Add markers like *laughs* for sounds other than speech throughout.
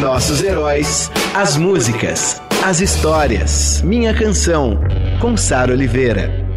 Nossos heróis, as músicas, as histórias. Minha Canção, com Sara Oliveira.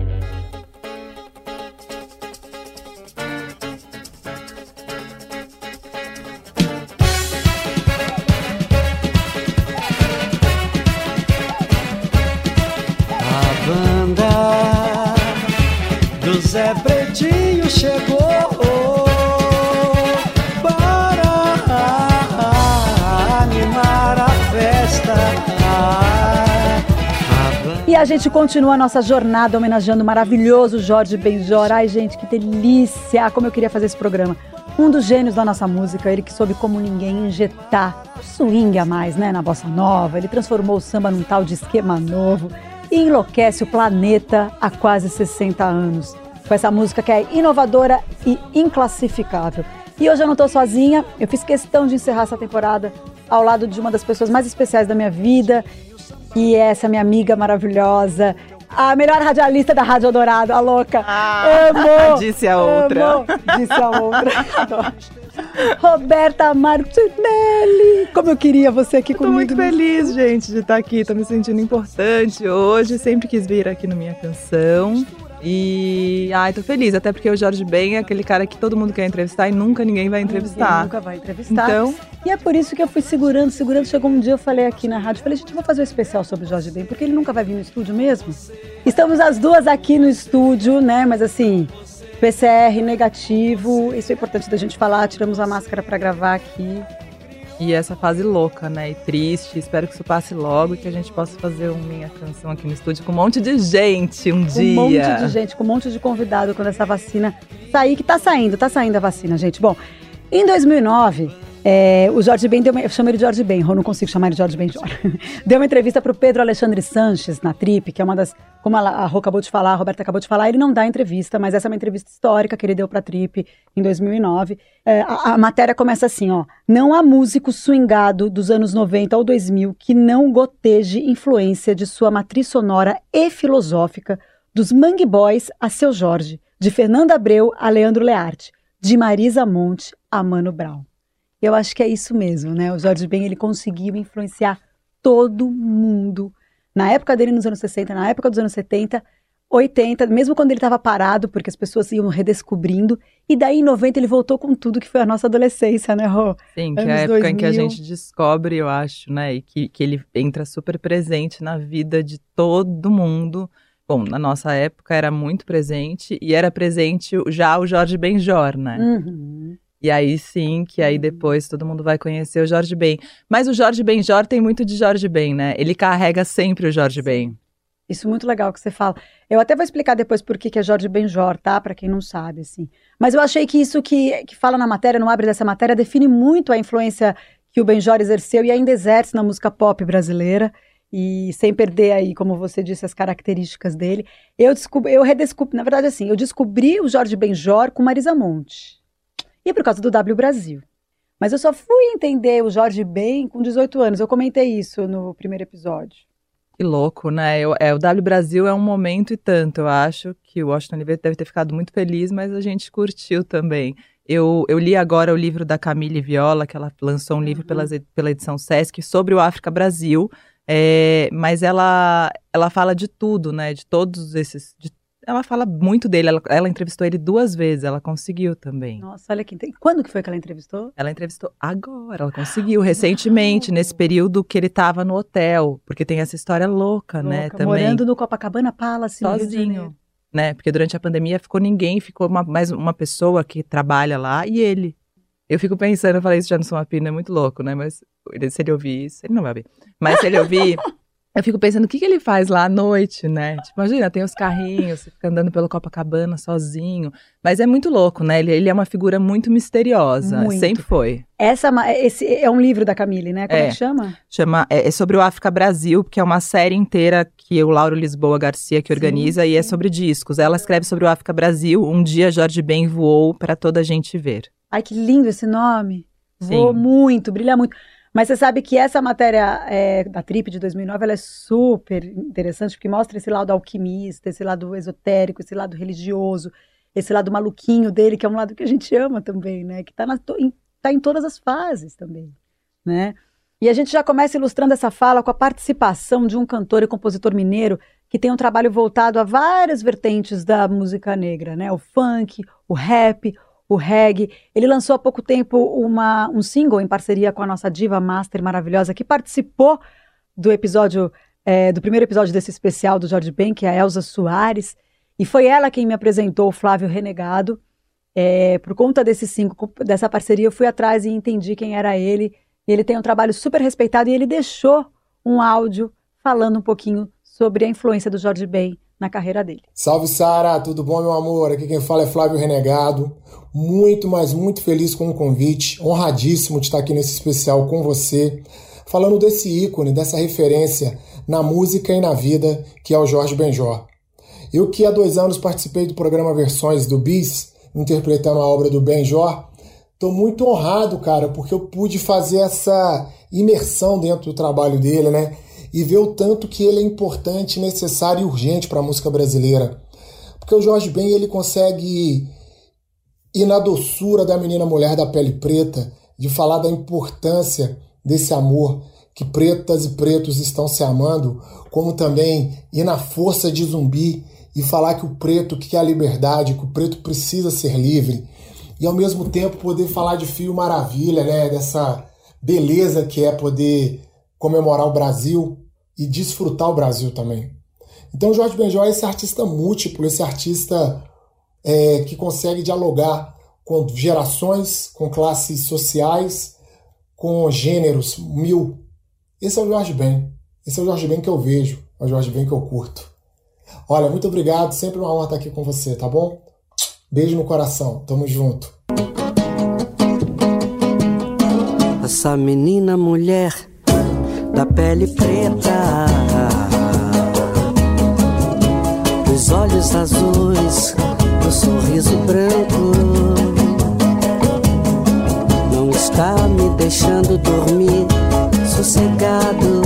Gente continua a nossa jornada homenageando o maravilhoso Jorge Benjor. Ai, gente, que delícia! Como eu queria fazer esse programa. Um dos gênios da nossa música, ele que soube como ninguém injetar swing a mais, né, na bossa nova. Ele transformou o samba num tal de esquema novo e enlouquece o planeta há quase 60 anos. Com essa música que é inovadora e inclassificável. E hoje eu não estou sozinha, eu fiz questão de encerrar essa temporada ao lado de uma das pessoas mais especiais da minha vida e essa minha amiga maravilhosa, a melhor radialista da Rádio Dourado, a louca. Ah, amo! *laughs* Disse a outra. Amo, disse a outra. *laughs* Roberta Martinelli! Como eu queria você aqui eu comigo. Tô muito feliz, gente, de estar aqui. Tô me sentindo importante hoje. Sempre quis vir aqui no Minha Canção. E ai, tô feliz, até porque o Jorge Ben é aquele cara que todo mundo quer entrevistar e nunca ninguém vai entrevistar. Ninguém nunca vai entrevistar. Então, e é por isso que eu fui segurando, segurando. Chegou um dia, eu falei aqui na rádio, falei, gente, vou fazer um especial sobre o Jorge Ben, porque ele nunca vai vir no estúdio mesmo. Estamos as duas aqui no estúdio, né? Mas assim, PCR negativo, isso é importante da gente falar. Tiramos a máscara para gravar aqui. E essa fase louca, né? E triste. Espero que isso passe logo e que a gente possa fazer uma minha canção aqui no estúdio com um monte de gente um dia. Um monte de gente, com um monte de convidado quando essa vacina sair, que tá saindo, tá saindo a vacina, gente. Bom, em 2009, é, o Jorge Ben deu uma, eu chamo ele de Jorge Ben, eu não consigo chamar ele de Jorge Ben *laughs* Deu uma entrevista para o Pedro Alexandre Sanches na Trip, que é uma das, como a, Rô acabou de falar, a Roberta acabou de falar, ele não dá entrevista, mas essa é uma entrevista histórica que ele deu para a Trip em 2009. É, a, a, matéria começa assim, ó: não há músico swingado dos anos 90 ou 2000 que não goteje influência de sua matriz sonora e filosófica dos Mangue Boys a Seu Jorge, de Fernando Abreu a Leandro Learte, de Marisa Monte a Mano Brown. Eu acho que é isso mesmo, né? O Jorge Ben ele conseguiu influenciar todo mundo. Na época dele, nos anos 60, na época dos anos 70, 80, mesmo quando ele estava parado, porque as pessoas iam redescobrindo. E daí, em 90, ele voltou com tudo que foi a nossa adolescência, né, Rô? Sim, que anos é a época 2000. em que a gente descobre, eu acho, né? E que, que ele entra super presente na vida de todo mundo. Bom, na nossa época era muito presente e era presente já o Jorge Benjor, né? Uhum. E aí sim, que aí depois todo mundo vai conhecer o Jorge Ben. Mas o Jorge Benjor tem muito de Jorge Ben, né? Ele carrega sempre o Jorge Ben. Isso é muito legal que você fala. Eu até vou explicar depois por que, que é Jorge Benjor, tá? Para quem não sabe, assim. Mas eu achei que isso que, que fala na matéria, no abre dessa matéria, define muito a influência que o Benjor exerceu e ainda exerce na música pop brasileira. E sem perder aí, como você disse, as características dele. Eu descobri, eu redescobri, na verdade, assim, eu descobri o Jorge Benjor com Marisa Monte e por causa do W Brasil. Mas eu só fui entender o Jorge Ben com 18 anos. Eu comentei isso no primeiro episódio. Que louco, né? Eu, é, o W Brasil é um momento e tanto. Eu acho que o Washington Oliveira deve ter ficado muito feliz, mas a gente curtiu também. Eu, eu li agora o livro da Camille Viola, que ela lançou um livro uhum. pela, pela edição Sesc sobre o África Brasil. É, mas ela, ela fala de tudo, né? De todos esses, de ela fala muito dele. Ela, ela, entrevistou ele duas vezes. Ela conseguiu também. Nossa, olha que. Quando que foi que ela entrevistou? Ela entrevistou agora. Ela conseguiu recentemente, nesse período que ele estava no hotel, porque tem essa história louca, né, louca né? Também. Morando no Copacabana Palace, sozinho, né? Porque durante a pandemia ficou ninguém, ficou uma, mais uma pessoa que trabalha lá e ele. Eu fico pensando, eu falei isso já no Sumapina, é muito louco, né? Mas se ele ouvir isso, ele não vai ouvir. Mas se ele ouvir *laughs* eu fico pensando o que, que ele faz lá à noite, né? Tipo, imagina, tem os carrinhos, você fica andando pelo Copacabana sozinho. Mas é muito louco, né? Ele, ele é uma figura muito misteriosa. Muito. Sempre foi. Essa, esse é um livro da Camille, né? Como é, É. que chama? Chama, é, é sobre o África Brasil, que é uma série inteira que o Lauro Lisboa Garcia que Sim, organiza e é sim. sobre discos. Ela escreve sobre o África Brasil. Um dia Jorge Ben voou para toda a gente ver. Ai, que lindo esse nome. Sim. Voa muito, brilha muito. Mas você sabe que essa matéria é, da Trip de 2009 ela é super interessante, porque mostra esse lado alquimista, esse lado esotérico, esse lado religioso, esse lado maluquinho dele, que é um lado que a gente ama também, né? Que está em, tá em todas as fases também, né? E a gente já começa ilustrando essa fala com a participação de um cantor e compositor mineiro que tem um trabalho voltado a várias vertentes da música negra, né? O funk, o rap, o reggae. Ele lançou há pouco tempo uma, um single em parceria com a nossa diva master maravilhosa, que participou do episódio, é, do primeiro episódio desse especial do Jorge Ben, que é a Elza Soares. E foi ela quem me apresentou o Flávio Renegado. É, por conta desse single, dessa parceria, eu fui atrás e entendi quem era ele. E ele tem um trabalho super respeitado e ele deixou um áudio falando um pouquinho sobre a influência do Jorge Ben na carreira dele. Salve Sara, tudo bom meu amor? Aqui quem fala é Flávio Renegado. Muito, mas muito feliz com o convite, honradíssimo de estar aqui nesse especial com você, falando desse ícone, dessa referência na música e na vida que é o Jorge Benjor. Eu que há dois anos participei do programa Versões do Bis, interpretando a obra do Benjor, estou muito honrado, cara, porque eu pude fazer essa imersão dentro do trabalho dele, né? E ver o tanto que ele é importante, necessário e urgente para a música brasileira. Porque o Jorge Ben ele consegue ir na doçura da menina mulher da pele preta, de falar da importância desse amor, que pretas e pretos estão se amando, como também ir na força de zumbi e falar que o preto quer a liberdade, que o preto precisa ser livre. E ao mesmo tempo poder falar de Fio Maravilha, né, dessa beleza que é poder comemorar o Brasil e desfrutar o Brasil também. Então, Jorge Benjó é esse artista múltiplo, esse artista é, que consegue dialogar com gerações, com classes sociais, com gêneros mil. Esse é o Jorge Ben. Esse é o Jorge Ben que eu vejo, é o Jorge Ben que eu curto. Olha, muito obrigado, sempre uma honra estar aqui com você, tá bom? Beijo no coração, tamo junto. Essa menina mulher da pele preta, os olhos azuis, o sorriso branco, não está me deixando dormir sossegado.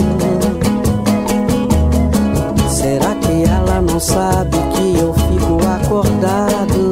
Será que ela não sabe que eu fico acordado?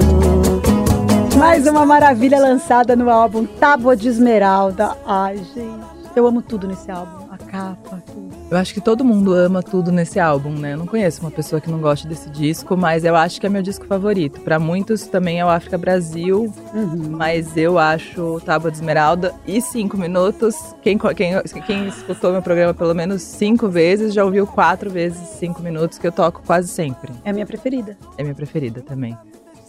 Mais uma maravilha lançada no álbum Tábua de Esmeralda. Ai, gente, eu amo tudo nesse álbum. Capa. Eu acho que todo mundo ama tudo nesse álbum, né? Eu não conheço uma pessoa que não goste desse disco, mas eu acho que é meu disco favorito. Para muitos também é o África Brasil, Uhum. mas eu acho Tábua de Esmeralda e Cinco Minutos. Quem, quem, quem escutou meu programa pelo menos cinco vezes já ouviu quatro vezes Cinco Minutos, que eu toco quase sempre. É a minha preferida. É minha preferida também.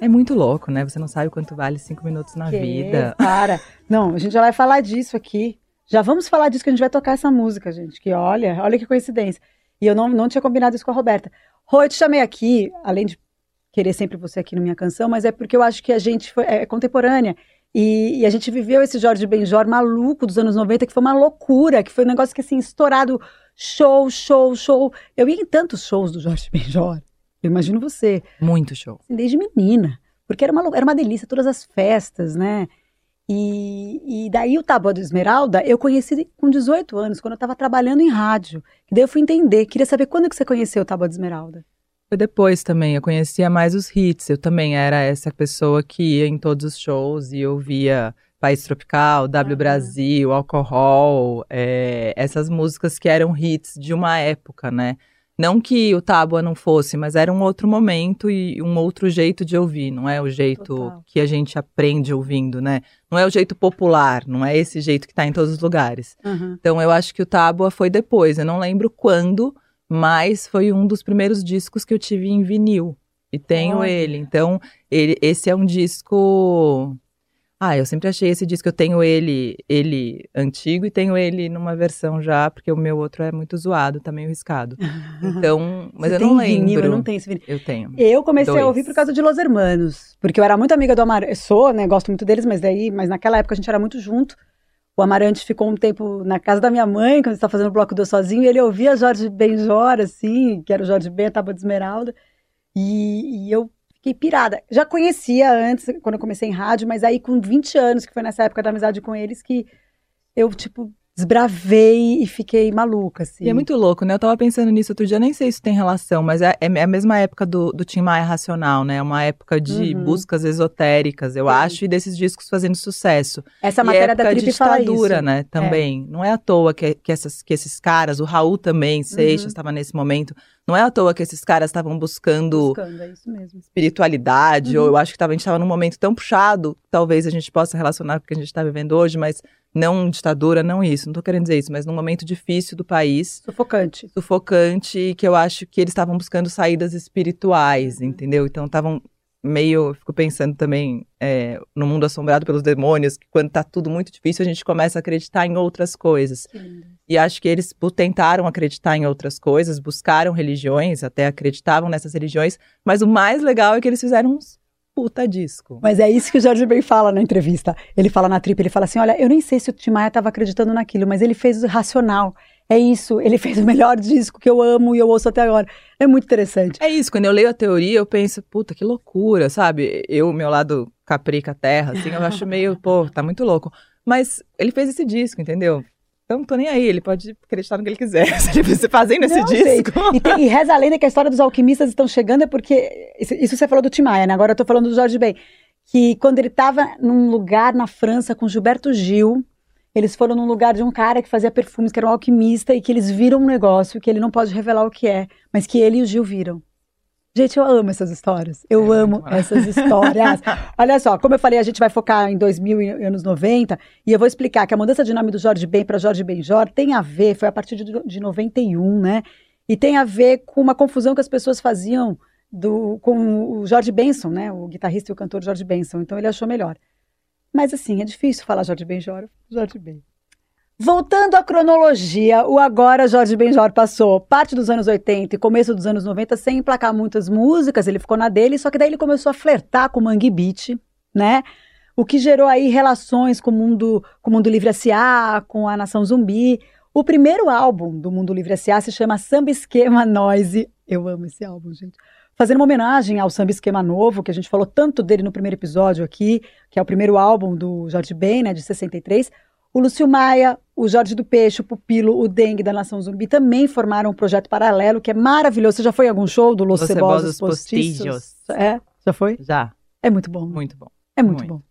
É muito louco, né? Você não sabe quanto vale cinco minutos na Que? vida. Para. Não, a gente já vai falar disso aqui. Já vamos falar disso que a gente vai tocar essa música, gente. Que olha, olha que coincidência. E eu não, não tinha combinado isso com a Roberta. Rô, eu te chamei aqui, além de querer sempre você aqui na minha canção, mas é porque eu acho que a gente foi, é contemporânea. E, e a gente viveu esse Jorge Benjor maluco dos anos 90, que foi uma loucura, que foi um negócio que assim, estourado, show, show, show. Eu ia em tantos shows do Jorge Benjor. Eu imagino você Muito show. assim, desde menina, porque era uma, era uma delícia, todas as festas, né? E, e daí o Tábua do Esmeralda eu conheci com 18 anos, quando eu estava trabalhando em rádio. E daí eu fui entender, queria saber quando que você conheceu o Tábua do Esmeralda. Foi depois também, eu conhecia mais os hits. Eu também era essa pessoa que ia em todos os shows e ouvia País Tropical, W Aham. Brasil, Alcohol, é, essas músicas que eram hits de uma época, né? Não que o Tábua não fosse, mas era um outro momento e um outro jeito de ouvir, não é o jeito Total. que a gente aprende ouvindo, né? Não é o jeito popular, não é esse jeito que tá em todos os lugares. Então eu acho que o Tábua foi depois, eu não lembro quando, mas foi um dos primeiros discos que eu tive em vinil. E tenho Olha. ele. Então, ele, esse é um disco Ah, eu sempre achei esse disco. Eu tenho ele, ele antigo e tenho ele numa versão já, porque o meu outro é muito zoado, tá meio riscado. *laughs* Então, mas Você eu não tem vinil? lembro. Eu não tenho esse vinil. Eu tenho. Eu comecei Dois. a ouvir por causa de Los Hermanos, porque eu era muito amiga do Amarante, sou, né, gosto muito deles, mas daí, mas naquela época a gente era muito junto. O Amarante ficou um tempo na casa da minha mãe, quando estava fazendo o bloco do sozinho, e ele ouvia Jorge Benjor, assim, que era o Jorge Ben, a Tábua de Esmeralda, e, e eu fiquei pirada. Já conhecia antes, quando eu comecei em rádio, mas aí com 20 anos, que foi nessa época da amizade com eles, que eu, tipo, desbravei e fiquei maluca, assim. E é muito louco, né? Eu tava pensando nisso outro dia, nem sei se tem relação, mas é, é a mesma época do, do Tim Maia Racional, né? É uma época de Uhum. buscas esotéricas, eu Sim. acho, e desses discos fazendo sucesso. Essa e matéria da época de Trip fala isso. né? Também. Não é à toa que, que, essas, que esses caras, o Raul também, Seixas Uhum. estava nesse momento, não é à toa que esses caras estavam buscando Buscando, é isso mesmo. espiritualidade, Uhum. ou eu acho que tava, a gente estava num momento tão puxado, talvez a gente possa relacionar com o que a gente está vivendo hoje, mas não ditadura, não isso, não tô querendo dizer isso, mas num momento difícil do país, Sufocante. sufocante, que eu acho que eles estavam buscando saídas espirituais, Uhum. entendeu? Então estavam meio, eu fico pensando também é, no mundo assombrado pelos demônios, que quando tá tudo muito difícil, a gente começa a acreditar em outras coisas. E acho que eles tentaram acreditar em outras coisas, buscaram religiões, até acreditavam nessas religiões, mas o mais legal é que eles fizeram uns puta disco. Mas é isso que o Jorge Ben fala na entrevista. Ele fala na trip, ele fala assim: olha, eu nem sei se o Tim Maia estava acreditando naquilo, mas ele fez o racional. É isso, ele fez o melhor disco que eu amo e eu ouço até agora. É muito interessante. É isso, quando eu leio a teoria, eu penso, puta, que loucura, sabe? Eu, meu lado caprica terra, assim, eu acho meio, pô, tá muito louco. Mas ele fez esse disco, entendeu? Então, não tô nem aí, ele pode acreditar no que ele quiser. *laughs* Se ele fazendo esse Não, disco. E, tem- e reza a lenda que a história dos alquimistas estão chegando é porque. Isso, você falou do Tim Maia, né? Agora eu tô falando do Jorge Ben. Que quando ele estava num lugar na França com Gilberto Gil, eles foram num lugar de um cara que fazia perfumes, que era um alquimista, e que eles viram um negócio que ele não pode revelar o que é, mas que ele e o Gil viram. Gente, eu amo essas histórias. Eu É, amo essas histórias. *laughs* Olha só, como eu falei, a gente vai focar em 2000 e anos 90, e eu vou explicar que a mudança de nome do Jorge Ben para Jorge Benjor tem a ver, foi a partir de, de 91, né? E tem a ver com uma confusão que as pessoas faziam do, com o Jorge Benson, né? O guitarrista e o cantor Jorge Benson. Então ele achou melhor. Mas assim, é difícil falar Jorge Benjor, Jorge Ben. Voltando à cronologia, o agora Jorge Benjor passou parte dos anos 80 e começo dos anos 90 sem emplacar muitas músicas, ele ficou na dele, só que daí ele começou a flertar com o Mangue Beat, né? O que gerou aí relações com o mundo, com o mundo Livre S.A., com a Nação Zumbi. O primeiro álbum do Mundo Livre S.A. se chama Samba Esquema Noise. Eu amo esse álbum, gente. Fazendo uma homenagem ao Samba Esquema Novo, que a gente falou tanto dele no primeiro episódio aqui, que é o primeiro álbum do Jorge Ben, né, de 63. O Lúcio Maia, o Jorge do Peixe, o Pupilo, o Dengue da Nação Zumbi também formaram um projeto paralelo que é maravilhoso. Você já foi em algum show do Los Los Cebosos Postiços? Postiços. É? Já foi? Já, É muito bom. muito bom. É muito, muito. bom.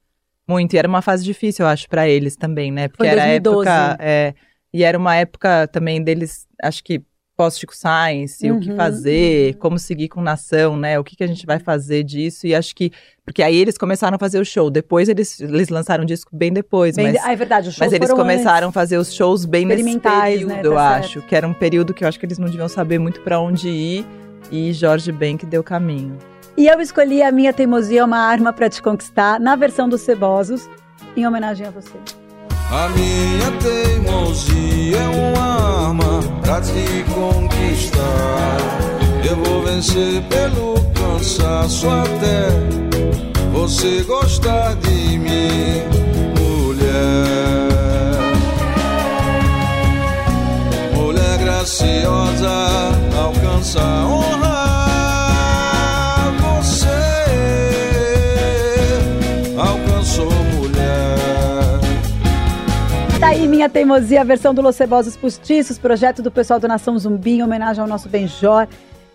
Muito, e era uma fase difícil, eu acho, pra eles também, né? Porque Foi era a 2012. época. é, e era uma época também deles, acho que pós-Chico Science, o que Uhum, fazer, como seguir com nação, né? O que, que a gente vai fazer disso? E acho que. Porque aí eles começaram a fazer o show. Depois eles, eles lançaram o disco bem depois, Bem, mas. ah, é verdade, os shows Mas eles começaram a fazer os shows bem nesse Experimentais, período, né? eu Tá acho. Que era um período que eu acho que eles não deviam saber muito pra onde ir. E Jorge Ben que deu caminho. E eu escolhi a minha teimosia uma arma pra te conquistar, na versão dos Cebosos, em homenagem a você. A minha teimosia é uma arma pra te conquistar. Eu vou vencer pelo cansaço até você gostar de mim, mulher. Mulher graciosa, alcança a honra. Minha teimosia, a versão do Los Postiços, projeto do pessoal do Nação Zumbi, em homenagem ao nosso Benjor.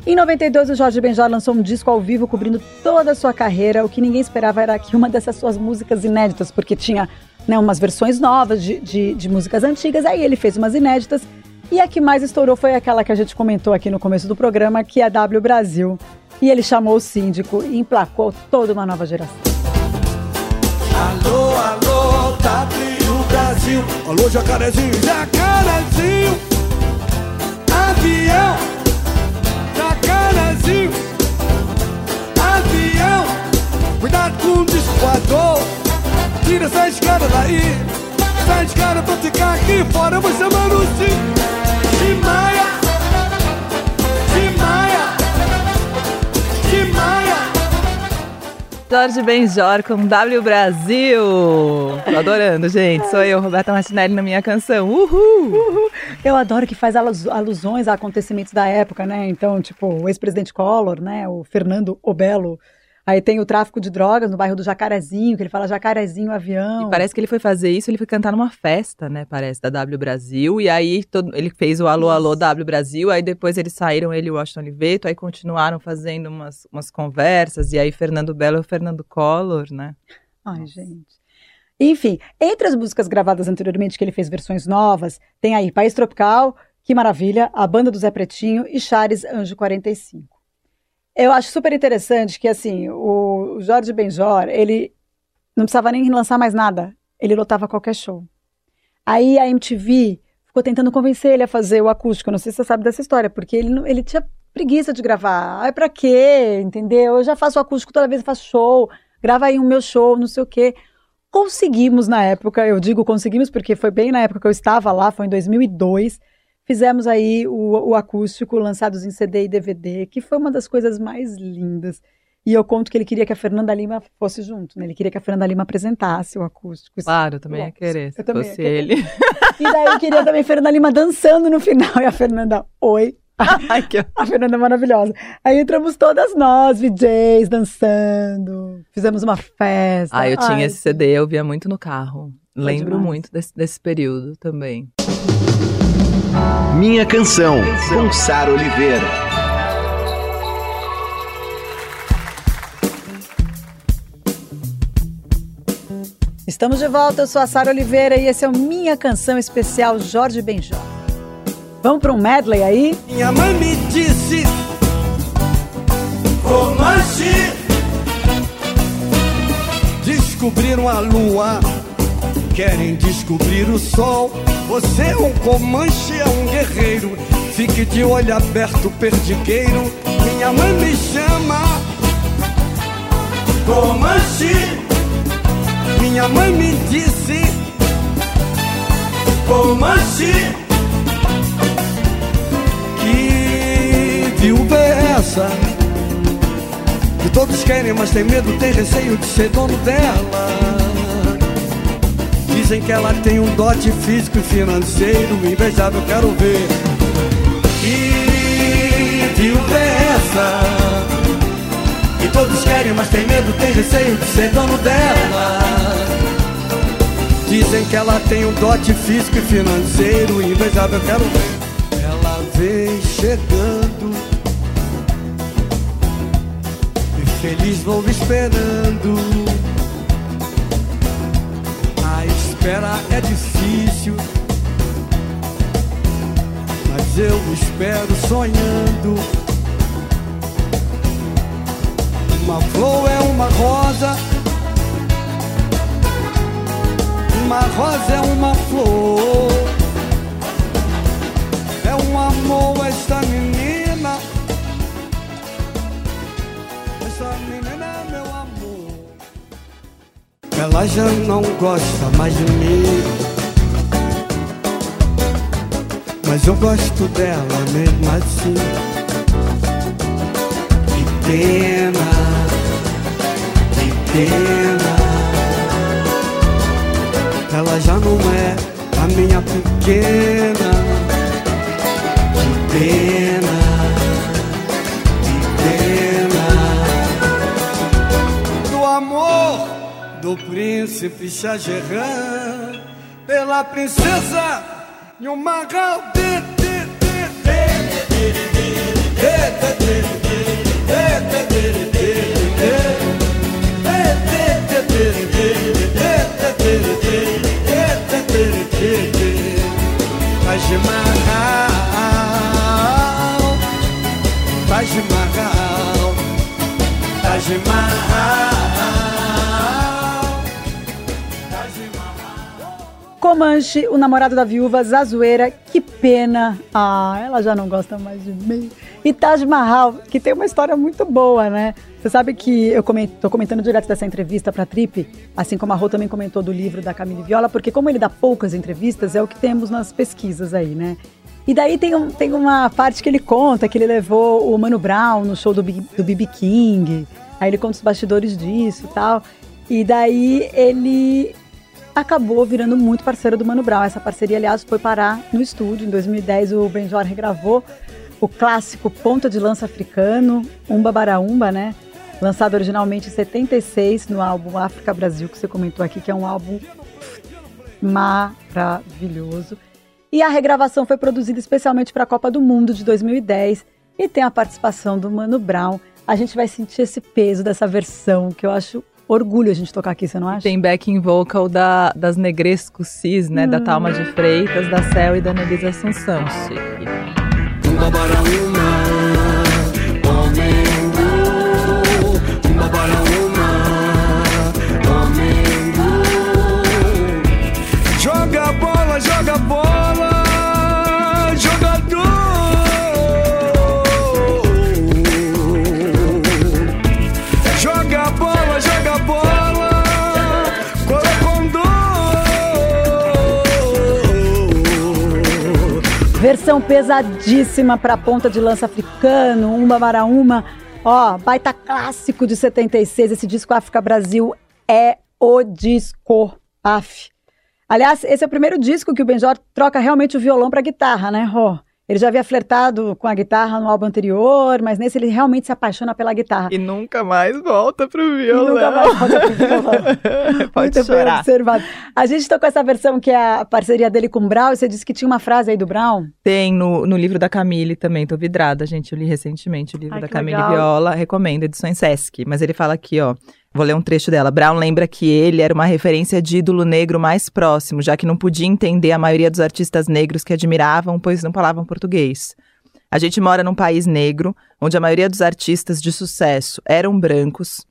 Em 92, o Jorge Benjor lançou um disco ao vivo cobrindo toda a sua carreira. O que ninguém esperava era que uma dessas suas músicas inéditas, porque tinha né, umas versões novas de, de, de músicas antigas, aí ele fez umas inéditas. E a que mais estourou foi aquela que a gente comentou aqui no começo do programa, que é a W Brasil. E ele chamou o síndico e emplacou toda uma nova geração. Alô, alô, W jacarezinho, alô jacarezinho, jacarezinho, avião, jacarezinho, avião, cuidado com o descoador, tira essa escada daí, essa escada pra ficar aqui fora, eu vou chamar sim, de Maia. Jorge Benjor com W Brasil. Tô adorando, gente. Sou eu, Roberta Martinelli, na minha canção. Uhul! Eu adoro que faz alus- alusões a acontecimentos da época, né? Então, tipo, o ex-presidente Collor, né? O Fernando Obelo. Aí tem o tráfico de drogas no bairro do Jacarezinho, que ele fala Jacarezinho avião. E parece que ele foi fazer isso, ele foi cantar numa festa, né? Parece, da W Brasil. E aí todo- ele fez o Alô, Alô W Brasil. Aí depois eles saíram, ele e o Washington Oliveto. Aí continuaram fazendo umas, umas conversas. E aí Fernando Belo e o Fernando Collor, né? Ai, gente. Enfim, entre as músicas gravadas anteriormente, que ele fez versões novas, tem aí País Tropical, Que Maravilha, A Banda do Zé Pretinho e Chares Anjo 45. Eu acho super interessante que, assim, o Jorge Benjor, ele não precisava nem lançar mais nada, ele lotava qualquer show. Aí a MTV ficou tentando convencer ele a fazer o acústico, não sei se você sabe dessa história, porque ele, ele tinha preguiça de gravar. Ai, pra quê? Entendeu? Eu já faço acústico toda vez que faço show, grava aí o meu show, não sei o quê. Conseguimos na época, eu digo conseguimos porque foi bem na época que eu estava lá, foi em 2002. Fizemos aí o, o acústico, lançados em CD e DVD, que foi uma das coisas mais lindas. E eu conto que ele queria que a Fernanda Lima fosse junto, né? Ele queria que a Fernanda Lima apresentasse o acústico. Claro, eu também ia querer, se eu também fosse ele. E daí eu queria também a Fernanda Lima dançando no final. E a Fernanda, oi. Ai, que... *laughs* A Fernanda é maravilhosa. Aí entramos todas nós, VJs, dançando. Fizemos uma festa. Ah, eu tinha Ai, esse CD, eu via muito no carro. Lembro demais. muito desse, desse período também. Minha canção, com Sara Oliveira. Estamos de volta, eu sou a Sara Oliveira e esse é o Minha Canção Especial Jorge Benjó. Vamos para um medley aí? Minha mãe me disse Comanche Descobriram a lua Querem descobrir o sol. Você é um comanche, é um guerreiro. Fique de olho aberto, perdigueiro Minha mãe me chama Comanche. Minha mãe me disse Comanche. Que viúva é essa? Que todos querem, mas tem medo, tem receio de ser dono dela. Dizem que ela tem um dote físico e financeiro invejável, quero ver. Que viúva é essa? Que todos querem, mas tem medo, tem receio de ser dono dela. Dizem que ela tem um dote físico e financeiro invejável, quero ver. Ela vem chegando e feliz vou esperando. Espera é difícil, mas eu espero sonhando. Uma flor é uma rosa, uma rosa é uma flor. É um amor esta menina. Ela já não gosta mais de mim. Mas eu gosto dela mesmo assim. Que pena, que pena. Ela já não é a minha pequena. Que pena, do príncipe Shah Jahan Pela princesa Yumara Taj Mahal Taj Mahal Taj Mahal Comanche, o namorado da viúva, Zazueira, que pena. Ah, ela já não gosta mais de mim. E Taj Mahal, que tem uma história muito boa, né? Você sabe que eu coment, tô comentando direto dessa entrevista pra Trip, assim como a Rô também comentou do livro da Camille Viola, porque como ele dá poucas entrevistas, é o que temos nas pesquisas aí, né? E daí tem, um, tem uma parte que ele conta que ele levou o Mano Brown no show do BB King. Aí ele conta os bastidores disso e tal. E daí ele acabou virando muito parceiro do Mano Brown. Essa parceria, aliás, foi parar no estúdio. Em 2010, o Benjor regravou o clássico Ponta de Lança Africano, Umba Baraumba, né? Lançado originalmente em 76 no álbum África Brasil, que você comentou aqui, que é um álbum maravilhoso. E a regravação foi produzida especialmente para a Copa do Mundo de 2010 e tem a participação do Mano Brown. A gente vai sentir esse peso dessa versão, que eu acho orgulho a gente tocar aqui, você não acha? Tem backing vocal da, das Negresco Cis, né? Da Talma de Freitas, da Cel e da Nelisa Assunção. Chique. Joga a bola, joga a bola, Versão pesadíssima para ponta de lança africano, Umba Maraúma. Ó, baita clássico de 76. Esse disco África Brasil é o disco. Af. Aliás, esse é o primeiro disco que o Benjor troca realmente o violão para guitarra, né, Rô? Ele já havia flertado com a guitarra no álbum anterior, mas nesse ele realmente se apaixona pela guitarra. E nunca mais volta pro E violão. nunca mais volta pro violão. *laughs* Pode Muito bem observado. A gente tocou essa versão que é a parceria dele com o Brown, e você disse que tinha uma frase aí do Brown. Tem no, no livro da Camille também, tô vidrada, gente. Eu li recentemente o livro Ai, da Camille legal. Viola, recomendo, edições Sesc. Mas ele fala aqui, ó. Vou ler um trecho dela. Brown lembra que ele era uma referência de ídolo negro mais próximo, já que não podia entender a maioria dos artistas negros que admiravam, pois não falavam português. A gente mora num país negro, onde a maioria dos artistas de sucesso eram brancos.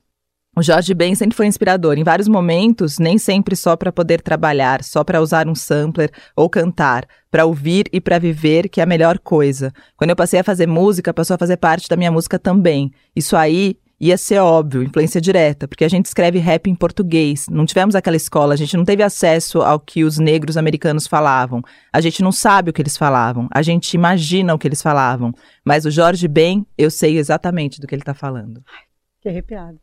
O Jorge Ben sempre foi inspirador, em vários momentos, nem sempre só para poder trabalhar, só para usar um sampler ou cantar, para ouvir e para viver, que é a melhor coisa. Quando eu passei a fazer música, passou a fazer parte da minha música também. Isso aí ia ser óbvio, influência direta, porque a gente escreve rap em português. Não tivemos aquela escola, a gente não teve acesso ao que os negros americanos falavam. A gente não sabe o que eles falavam, a gente imagina o que eles falavam. Mas o Jorge Ben, eu sei exatamente do que ele tá falando. Que arrepiado.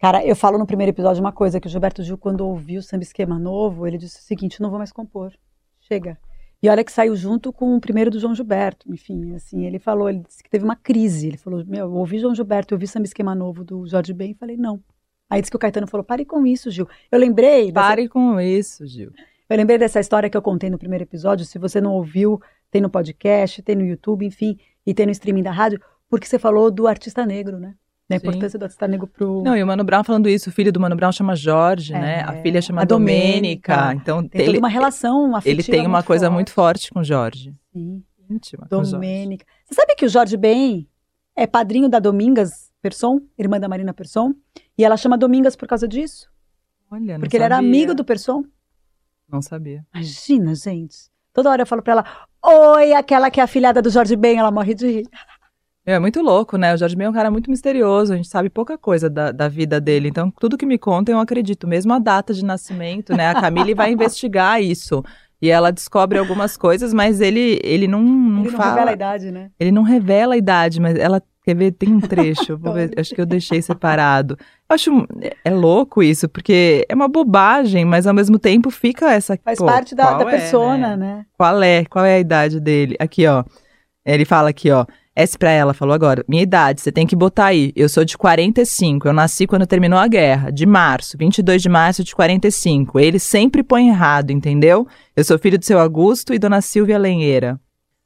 Cara, eu falo no primeiro episódio uma coisa, que o Gilberto Gil, quando ouviu o samba esquema novo, ele disse o seguinte, não vou mais compor. Chega. E olha que saiu junto com o primeiro do João Gilberto. Enfim, assim, ele falou, ele disse que teve uma crise. Ele falou, meu, eu ouvi João Gilberto, eu ouvi samba esquema novo do Jorge Ben e falei, não. Aí disse que o Caetano falou, pare com isso, Gil. Eu lembrei dessa, Pare com isso, Gil. eu lembrei dessa história que eu contei no primeiro episódio. Se você não ouviu, tem no podcast, tem no YouTube, enfim, e tem no streaming da rádio, porque você falou do artista negro, né? Da Sim. importância do artista negro pro. Não, e o Mano Brown falando isso, o filho do Mano Brown chama Jorge, É, né? A filha chama a Domênica. Domênica. Então tem ele, uma relação afetiva ele tem uma muito coisa forte. muito forte com o Jorge. Sim. Íntima. Domênica. Você sabe que o Jorge Ben é padrinho da Domingas Persson, irmã da Marina Persson? E ela chama Domingas por causa disso? Olha, não Porque ele era sabia. amigo do Persson? Não sabia. Imagina, gente. Toda hora eu falo pra ela: Oi, aquela que é a filhada do Jorge Ben, ela morre de rir. É muito louco, né? O Jorge Ben é um cara muito misterioso, a gente sabe pouca coisa da, da vida dele. Então, tudo que me contam eu acredito. Mesmo a data de nascimento, né? A Camille vai *laughs* investigar isso. E ela descobre algumas coisas, mas ele, ele não, não Ele não fala. revela a idade, né? Ele não revela a idade, mas ela quer ver, tem um trecho. vou ver, acho que eu deixei separado. Eu acho é, louco isso, porque é uma bobagem, mas ao mesmo tempo fica essa. Faz pô, parte da, da é, persona, né? né? Qual é? Qual é a idade dele? Aqui, ó. Ele fala aqui, ó. S pra ela, falou agora. Minha idade, você tem que botar aí. Eu sou de 45. Eu nasci quando terminou a guerra. De março, 22 de março de 45. Ele sempre põe errado, entendeu? Eu sou filho do seu Augusto e dona Silvia Lenheira.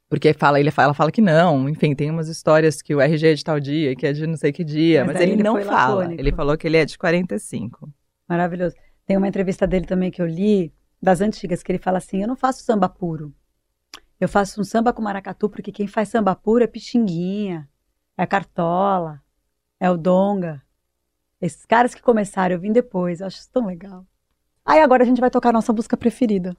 Porque fala, ele fala, ela fala que não. Enfim, tem umas histórias que o RG é de tal dia, que é de não sei que dia. Mas Mas, ele, ele não fala. lacônico. Ele falou que ele é de 45. Maravilhoso. Tem uma entrevista dele também que eu li, das antigas, que ele fala assim: Eu não faço samba puro. Eu faço um samba com maracatu, porque quem faz samba puro é Pixinguinha, é Cartola, é o Donga. Esses caras que começaram, eu vim depois, eu acho isso tão legal. Aí agora a gente vai tocar a nossa música preferida.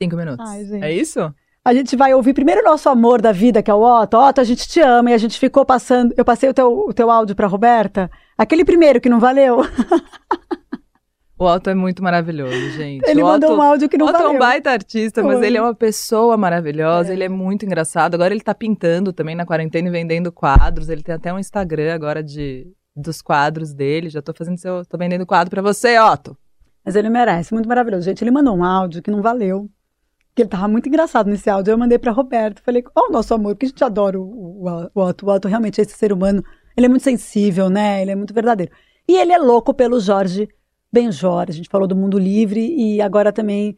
Cinco minutos. Ai, gente. É isso? A gente vai ouvir primeiro o nosso amor da vida, que é o Otto. Otto, a gente te ama e a gente ficou passando. Eu passei o teu, o teu áudio pra Roberta. Aquele primeiro que não valeu. *laughs* O Otto é muito maravilhoso, gente. Ele o mandou Otto- um áudio que não o Otto é valeu. um baita artista, mas Foi. ele é uma pessoa maravilhosa, ele é muito engraçado. Agora ele tá pintando também na quarentena e vendendo quadros. Ele tem até um Instagram agora de, dos quadros dele. Já tô fazendo seu. tô vendendo quadro pra você, Otto. Mas ele merece, muito maravilhoso. Gente, ele mandou um áudio que não valeu. Que ele tava muito engraçado nesse áudio. Eu mandei pra Roberto. Falei, ó, o nosso amor, porque a gente adora o, o, o Otto. O Otto realmente é esse ser humano. Ele é muito sensível, né? Ele é muito verdadeiro. E ele é louco pelo Jorge Benjor. A gente falou do Mundo Livre e agora também,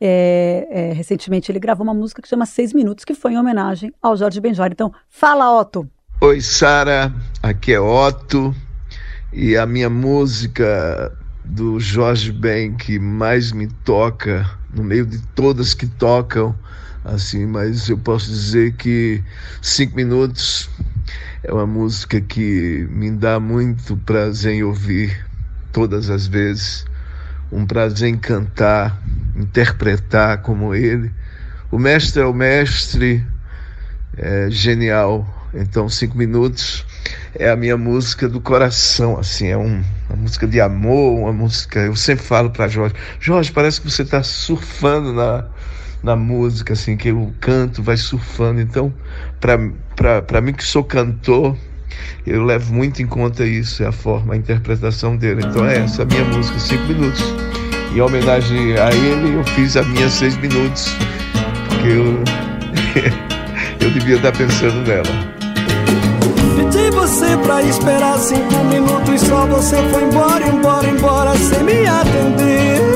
é, é, recentemente, ele gravou uma música que chama Seis Minutos, que foi em homenagem ao Jorge Benjor. Então, fala, Otto. Oi, Sara. Aqui é Otto. E a minha música do Jorge Ben que mais me toca, no meio de todas que tocam, assim, mas eu posso dizer que Cinco Minutos é uma música que me dá muito prazer em ouvir todas as vezes, um prazer em cantar, interpretar como ele. O mestre é o mestre, é genial. Então, Cinco Minutos é a minha música do coração, assim, é um, uma música de amor, uma música. Eu sempre falo para Jorge, Jorge, parece que você está surfando na, na música, assim, que o canto vai surfando. Então, para mim que sou cantor, eu levo muito em conta isso, é a forma, a interpretação dele. Então é essa a minha música, cinco minutos. Em homenagem a ele, eu fiz a minha seis minutos, porque eu, *laughs* eu devia estar pensando nela. Pedi você pra esperar cinco minutos, só você foi embora, embora, embora, sem me atender.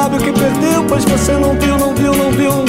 Sabe o que perdeu, pois você não viu, não viu, não viu,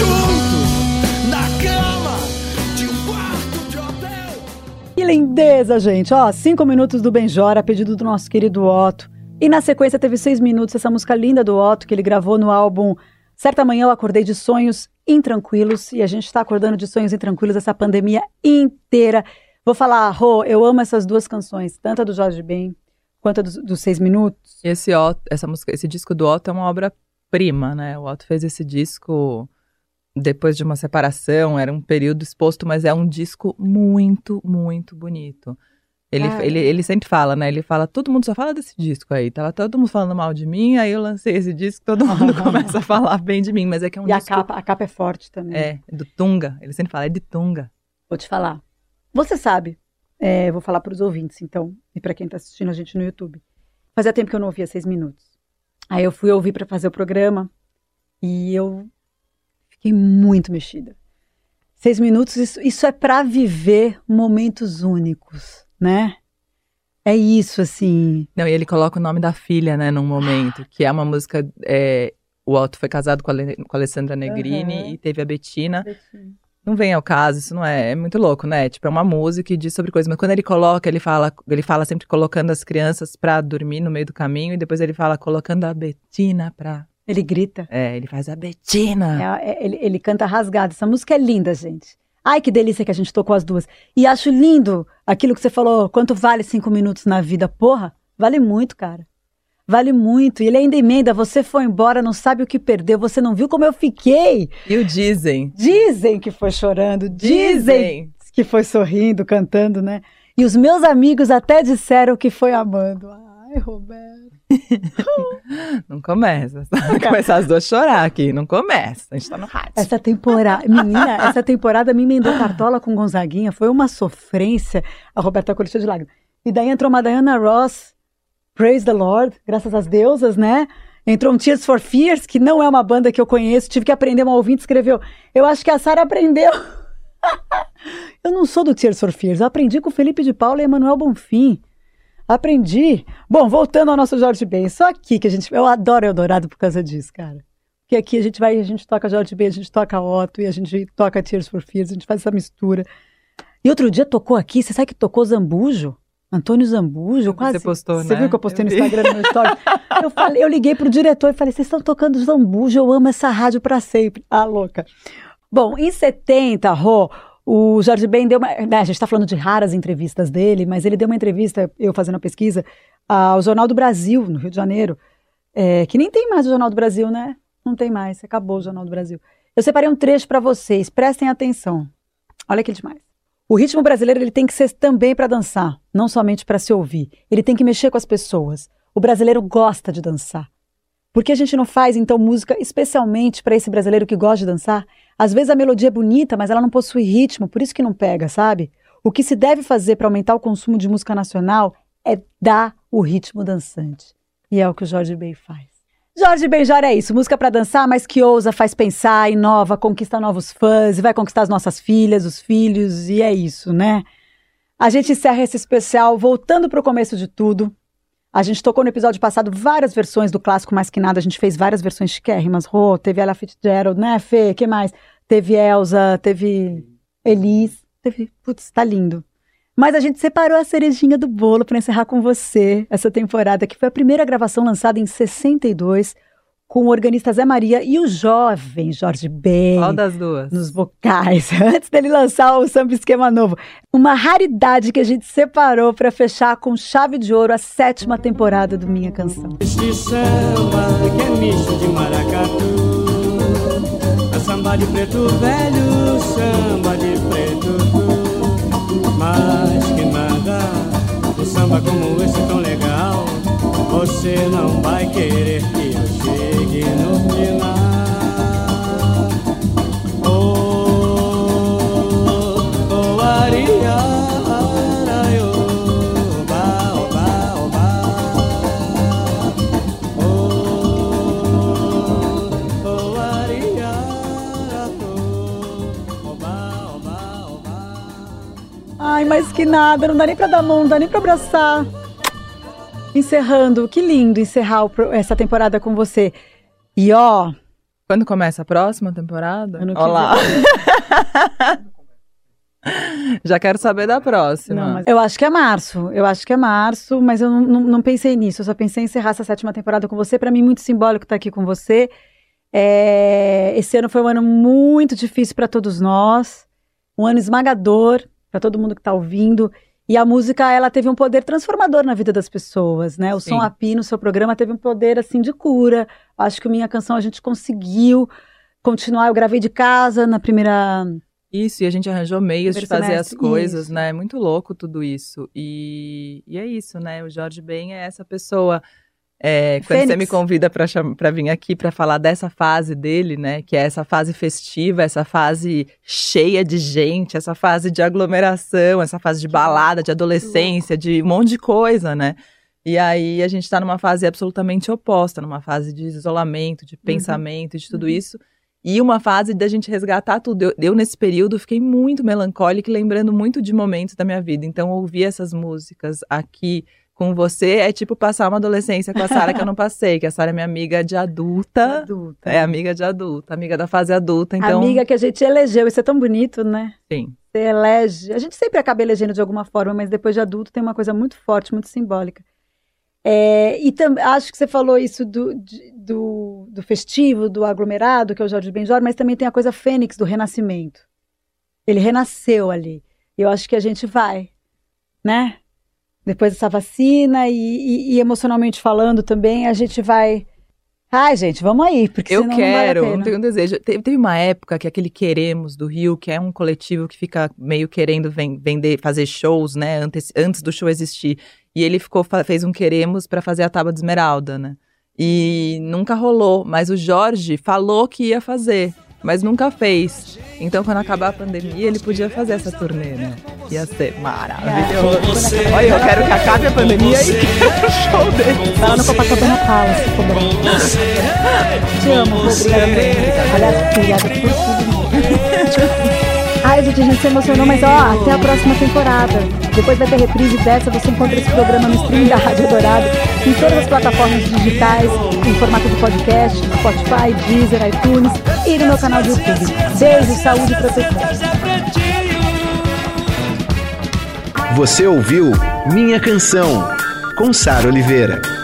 bem junto na cama de um quarto de hotel. Que lindeza, gente. Ó, cinco minutos do Benjora, a pedido do nosso querido Otto. E na sequência teve seis minutos, essa música linda do Otto, que ele gravou no álbum Certa Manhã Eu Acordei de Sonhos Intranquilos. E a gente está acordando de sonhos intranquilos essa pandemia inteira. Vou falar, Rô, eu amo essas duas canções, tanto a do Jorge Ben quanto a dos, dos seis minutos. E esse, Otto, essa música, esse disco do Otto é uma obra-prima, né? O Otto fez esse disco depois de uma separação, era um período exposto, mas é um disco muito, muito bonito. Ele, Cara. ele, ele sempre fala, né? Ele fala, todo mundo só fala desse disco aí. Tava todo mundo falando mal de mim, aí eu lancei esse disco, todo mundo *laughs* começa a falar bem de mim. Mas é que é um e a disco... capa, a capa é forte também. É, do Tunga. Ele sempre fala, é de Tunga. Vou te falar. Você sabe, é, vou falar para os ouvintes, então, e para quem está assistindo a gente no YouTube. Fazia tempo que eu não ouvia seis minutos. Aí eu fui ouvir para fazer o programa e eu fiquei muito mexida. Seis minutos, isso, isso é para viver momentos únicos, né? É isso, assim. Não, e ele coloca o nome da filha, né, num momento, que é uma música. é, o Otto foi casado com a, com a Alessandra Negrini Aham. e teve a Bettina. Não vem ao caso, isso não é, é muito louco, né? Tipo, é uma música e diz sobre coisas, mas quando ele coloca, ele fala, ele fala sempre colocando as crianças pra dormir no meio do caminho e depois ele fala colocando a Bettina pra. Ele grita. É, ele faz a Bettina. É, é, ele, ele canta rasgado. Essa música é linda, gente. Ai, que delícia que a gente tocou as duas. E acho lindo aquilo que você falou, quanto vale cinco minutos na vida. Porra, vale muito, cara. Vale muito. E ele ainda emenda, você foi embora, não sabe o que perdeu, você não viu como eu fiquei. E o dizem. Dizem que foi chorando, dizem Dizem. que foi sorrindo, cantando, né? E os meus amigos até disseram que foi amando. Ai, Roberto. *laughs* Não começa. Vai começar as duas a chorar aqui. Não começa. A gente tá no rádio. Essa temporada, menina, essa temporada me emendou Cartola com Gonzaguinha, foi uma sofrência. A Roberta Coliseu de lágrimas. E daí entrou uma Diana Ross, Praise the Lord, graças às deusas, né? Entrou um Tears for Fears, que não é uma banda que eu conheço, tive que aprender, uma ouvinte escreveu. Eu acho que a Sara aprendeu. *laughs* eu não sou do Tears for Fears, eu aprendi com o Felipe de Paula e Emanuel Bonfim. Aprendi. Bom, voltando ao nosso Jorge Ben, só aqui que a gente. Eu adoro Eldorado por causa disso, cara. Porque aqui a gente vai, a gente toca Jorge Ben, a gente toca Otto e a gente toca Tears for Fears, a gente faz essa mistura. E outro dia tocou aqui, você sabe que tocou Zambujo? Antônio Zambujo, quase. Você postou, Você né? viu que eu postei no. Instagram no meu story? *laughs* eu, falei, eu liguei pro diretor e falei: vocês estão tocando Zambujo, eu amo essa rádio pra sempre. Ah, louca. Bom, em 70, Rô, o Jorge Ben deu uma. né, a gente está falando de raras entrevistas dele, mas ele deu uma entrevista, eu fazendo a pesquisa, ao Jornal do Brasil, no Rio de Janeiro, é, que nem tem mais o Jornal do Brasil, né? Não tem mais, acabou o Jornal do Brasil. Eu separei um trecho para vocês, prestem atenção. Olha que demais. O ritmo brasileiro ele tem que ser também para dançar, não somente para se ouvir. Ele tem que mexer com as pessoas. O brasileiro gosta de dançar. Por que a gente não faz então música especialmente para esse brasileiro que gosta de dançar? Às vezes a melodia é bonita, mas ela não possui ritmo, por isso que não pega, sabe? O que se deve fazer para aumentar o consumo de música nacional é dar o ritmo dançante. E é o que o Jorge Ben faz. Jorge Benjor é isso, música para dançar, mas que ousa, faz pensar, inova, conquista novos fãs, e vai conquistar as nossas filhas, os filhos, e é isso, né? A gente encerra esse especial voltando para o começo de tudo. A gente tocou no episódio passado várias versões do clássico Mais Que Nada, a gente fez várias versões chiquérrimas, Rô, teve Ella Fitzgerald, né, Fê, que mais? Teve Elsa, teve Elis, teve, putz, tá lindo. Mas a gente separou a cerejinha do bolo para encerrar com você essa temporada, que foi a primeira gravação lançada em 62, com o organista Zé Maria e o jovem Jorge Ben Qual das duas? nos vocais, *laughs* antes dele lançar o samba esquema novo. Uma raridade que a gente separou para fechar com chave de ouro a sétima temporada do Minha Canção. Este samba que é misto de maracatu A samba de preto velho, samba de preto tu Mais que nada, um samba como esse tão legal Você não vai querer mas que nada, não dá nem pra dar mão, não dá nem pra abraçar. Encerrando, que lindo encerrar essa temporada com você. E ó, Quando começa a próxima temporada? Olá. *laughs* Já quero saber da próxima. Não, mas eu acho que é março. Eu acho que é março, mas eu não, não- não pensei nisso. Eu só pensei em encerrar essa sétima temporada com você. Pra mim, muito simbólico estar aqui com você. É, Esse ano foi um ano muito difícil pra todos nós, um ano esmagador pra todo mundo que tá ouvindo. E a música, ela teve um poder transformador na vida das pessoas, né? O Sim. Som Api no seu programa teve um poder, assim, de cura. Acho que Minha Canção a gente conseguiu continuar. Eu gravei de casa na primeira Isso, e a gente arranjou meios de fazer as coisas, isso. né? É muito louco tudo isso. E, e é isso, né? O Jorge Ben é essa pessoa. É, quando você Fênix. me convida para vir aqui para falar dessa fase dele, né? Que é essa fase festiva, essa fase cheia de gente, essa fase de aglomeração, essa fase de balada, de adolescência, de um monte de coisa, né? E aí a gente tá numa fase absolutamente oposta, numa fase de isolamento, de pensamento, de tudo Uhum. isso. E uma fase da gente resgatar tudo. Eu, eu, nesse período, fiquei muito melancólica e lembrando muito de momentos da minha vida. Então, ouvir essas músicas aqui com você é tipo passar uma adolescência com a Sara que eu não passei, que a Sara é minha amiga de adulta. adulta. É amiga de adulta, amiga da fase adulta. Então, Amiga que a gente elegeu, isso é tão bonito, né? sim. Você elege. A gente sempre acaba elegendo de alguma forma, mas depois de adulto tem uma coisa muito forte, muito simbólica. É, e também acho que você falou isso do, de- do, do festivo, do aglomerado, que é o Jorge Benjor, mas também tem a coisa fênix do renascimento. Ele renasceu ali. E eu acho que a gente vai, né? Depois dessa vacina e, e- e emocionalmente falando também, a gente vai. Ai, gente, vamos aí, porque Eu senão não vale quero, não tenho um desejo. Teve, teve uma época que aquele Queremos do Rio, que é um coletivo que fica meio querendo ven- vender, fazer shows, né, antes, antes do show existir. E ele ficou, fez um Queremos pra fazer a Tábua de Esmeralda, né? E nunca rolou, mas o Jorge falou que ia fazer, mas nunca fez. Então, quando acabar a pandemia, ele podia fazer essa turnê, né? Ia ser maravilhoso. Olha, eu quero que acabe a pandemia e quero o show dele. Vai lá no Copacabana Palace, ficou bom. Te amo, obrigada. Aliás, obrigada por tudo. Ai, gente, a gente se emocionou, mas ó, até a próxima temporada. Depois vai ter reprise dessa, você encontra esse programa no stream da Rádio Dourado, em todas as plataformas digitais, em formato de podcast, Spotify, Deezer, iTunes e no meu canal do YouTube. Beijo, saúde e proteção. Você ouviu Minha Canção, com Sara Oliveira.